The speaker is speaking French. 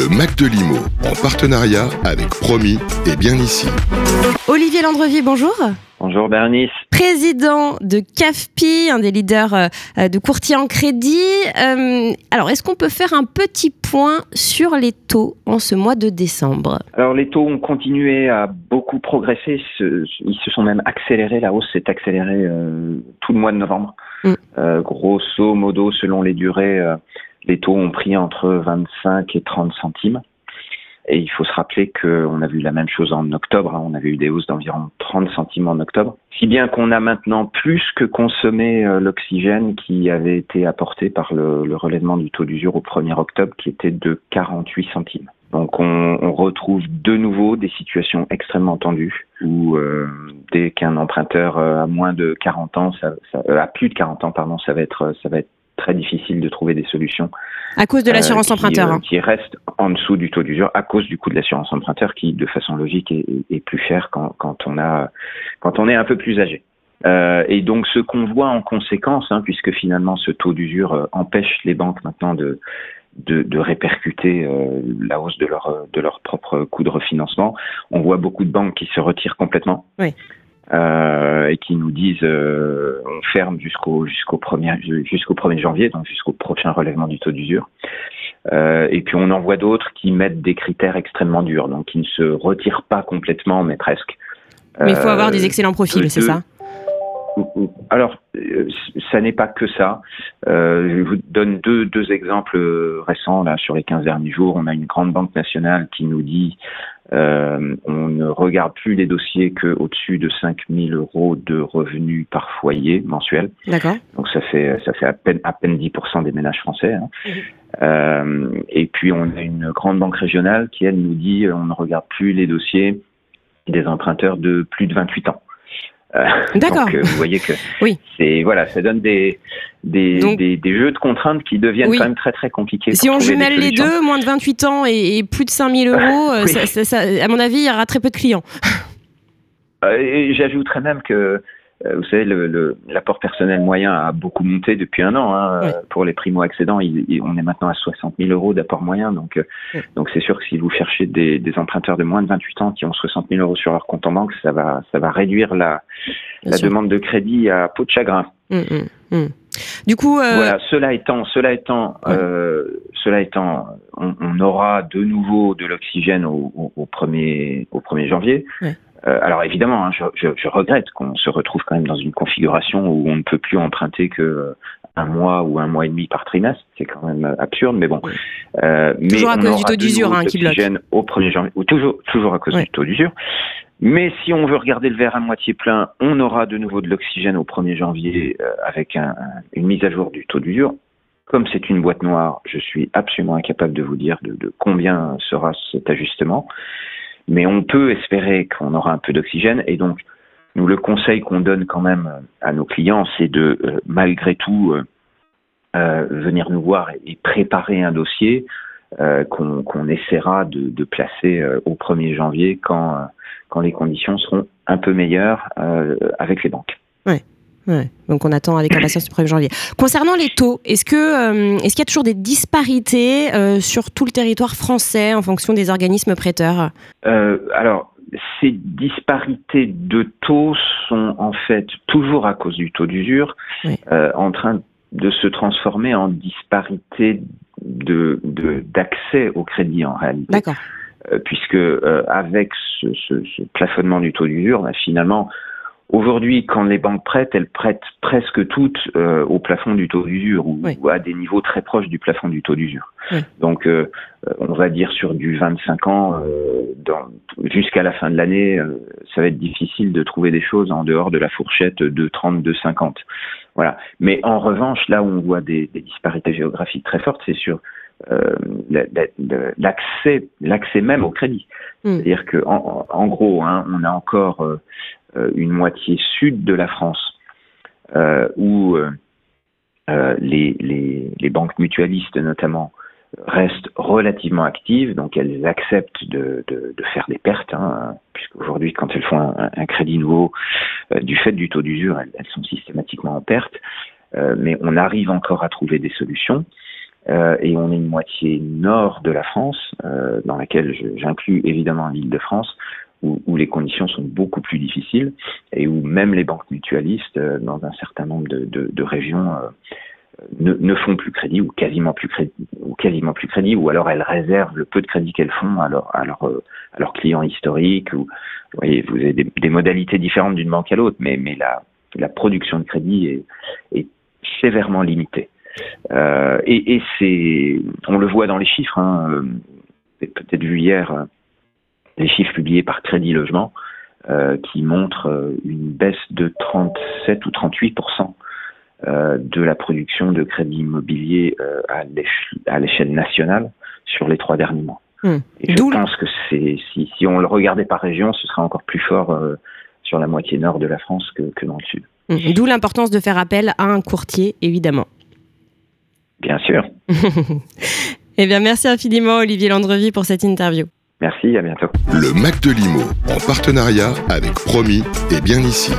Le Mac de Limo, en partenariat avec Promis et bien ici. Olivier Landrevier, bonjour. Bonjour Bernice. Président de CAFPI, un des leaders euh, de courtier en crédit. Euh, alors, est-ce qu'on peut faire un petit point sur les taux en ce mois de décembre? Alors, les taux ont continué à beaucoup progresser. Ils se sont même accélérés. La hausse s'est accélérée euh, tout le mois de novembre. Mm. grosso modo, selon les durées, les taux ont pris entre 25 et 30 centimes. Et il faut se rappeler qu'on a vu la même chose en octobre. Hein. On avait eu des hausses d'environ 30 centimes en octobre. Si bien qu'on a maintenant plus que consommé euh, l'oxygène qui avait été apporté par le, relèvement du taux d'usure au 1er octobre, qui était de 48 centimes. Donc on, retrouve de nouveau des situations extrêmement tendues où euh, dès qu'un emprunteur euh, a moins de 40 ans, ça, a plus de 40 ans, pardon, ça va être ça va être très difficile de trouver des solutions. À cause de l'assurance euh, emprunteur. Euh, qui reste en dessous du taux d'usure à cause du coût de l'assurance emprunteur qui, de façon logique, est, plus cher quand, on a, quand on est un peu plus âgé. Euh, et donc ce qu'on voit en conséquence, hein, puisque finalement ce taux d'usure empêche les banques maintenant de, de, répercuter la hausse de leur, de leur propre coût de refinancement, on voit beaucoup de banques qui se retirent complètement. Oui. Euh, et qui nous disent euh, on ferme jusqu'au jusqu'au premier jusqu'au 1er janvier, donc jusqu'au prochain relèvement du taux d'usure. Euh, et puis on en voit d'autres qui mettent des critères extrêmement durs, donc qui ne se retirent pas complètement, mais presque. Mais il faut avoir des excellents profils, c'est ça? Alors, ça n'est pas que ça. je vous donne deux, deux exemples récents là sur les 15 derniers jours. On a une grande banque nationale qui nous dit euh, on ne regarde plus les dossiers qu'au-dessus de 5 000 euros de revenus par foyer mensuel. D'accord. Donc ça fait ça fait à peine à peine 10% des ménages français. Hein. Euh, et puis on a une grande banque régionale qui elle nous dit on ne regarde plus les dossiers des emprunteurs de plus de 28 ans. Euh, D'accord. Donc, euh, vous voyez que oui. c'est voilà, ça donne des des, des, jeux de contraintes qui deviennent quand même très très compliqués. Si on jumelle les deux, moins de 28 ans et, plus de 5000 euros, euh, ça, à mon avis, il y aura très peu de clients. J'ajouterais même que euh, vous savez, l'apport le, personnel moyen a beaucoup monté depuis un an. Hein. Pour les primo-accédants, on est maintenant à 60 000 euros d'apport moyen. Donc, euh, donc c'est sûr que si vous cherchez des, des, emprunteurs de moins de 28 ans qui ont 60 000 euros sur leur compte en banque, ça va, ça va réduire la, la demande de crédit à peau de chagrin. Hum, hum, hum. Du coup, euh... voilà. Cela étant, cela étant, euh, cela étant, on, on, aura de nouveau de l'oxygène au, au, au, 1er au 1er janvier. Euh, alors évidemment, hein, je, je, je, regrette qu'on se retrouve quand même dans une configuration où on ne peut plus emprunter que euh, un mois ou un mois et demi par trimestre. C'est quand même absurde, mais bon. Euh, toujours à cause du taux d'usure hein, qui bloque. Au 1er janvier, ou toujours, toujours à cause du taux d'usure. Mais si on veut regarder le verre à moitié plein, on aura de nouveau de l'oxygène au 1er janvier euh, avec un, une mise à jour du taux d'usure. Comme c'est une boîte noire, je suis absolument incapable de vous dire de, de combien sera cet ajustement mais on peut espérer qu'on aura un peu d'oxygène et donc nous le conseil qu'on donne quand même à nos clients, c'est de euh, malgré tout euh, euh, venir nous voir et, préparer un dossier qu'on essaiera de, placer au 1er janvier quand, quand les conditions seront un peu meilleures avec les banques. Ouais. Donc on attend avec impatience le 1er janvier. Concernant les taux, est-ce que euh, est-ce qu'il y a toujours des disparités euh, sur tout le territoire français en fonction des organismes prêteurs? Euh, Alors ces disparités de taux sont en fait toujours à cause du taux d'usure en train de se transformer en disparité de d'accès au crédit en réalité. D'accord. puisque avec ce, ce, plafonnement du taux d'usure, bah, finalement Aujourd'hui, quand les banques prêtent, elles prêtent presque toutes euh, au plafond du taux d'usure ou, à des niveaux très proches du plafond du taux d'usure. Donc, euh, on va dire sur du 25 ans, euh, jusqu'à la fin de l'année, ça va être difficile de trouver des choses en dehors de la fourchette de 30, de 50. Voilà. Mais en revanche, là où on voit des, des disparités géographiques très fortes, c'est sur l'accès, l'accès même au crédit. Hmm. C'est-à-dire que, en, en gros, hein, on a encore euh, une moitié sud de la France, euh, où euh, les, banques mutualistes notamment restent relativement actives, donc elles acceptent de, faire des pertes, hein, puisqu'aujourd'hui, quand elles font un, crédit nouveau, du fait du taux d'usure, elles, sont systématiquement en perte, mais on arrive encore à trouver des solutions. et on est une moitié nord de la France, dans laquelle j'inclus évidemment l'île de France, où, les conditions sont beaucoup plus difficiles et où même les banques mutualistes, dans un certain nombre de, régions, ne, ne, font plus crédit ou quasiment plus crédit ou alors elles réservent le peu de crédit qu'elles font à, euh, leurs clients historiques ou vous voyez vous avez des, modalités différentes d'une banque à l'autre mais la, production de crédit est, sévèrement limitée. Euh, et, c'est on le voit dans les chiffres hein, euh, peut-être vu hier euh, les chiffres publiés par Crédit Logement euh, qui montrent une baisse de 37 ou 38% euh, de la production de crédit immobilier euh, à l'échelle nationale sur les trois derniers mois. Hmm. Et je pense que c'est si, si, on le regardait par région, ce serait encore plus fort euh, sur la moitié nord de la France que, que dans le sud. Hmm. D'où l'importance de faire appel à un courtier, évidemment. Bien sûr. eh bien, merci infiniment, Olivier Landrevi, pour cette interview. Merci, à bientôt. Le Mac de Limo, en partenariat avec Promis et Bien Ici.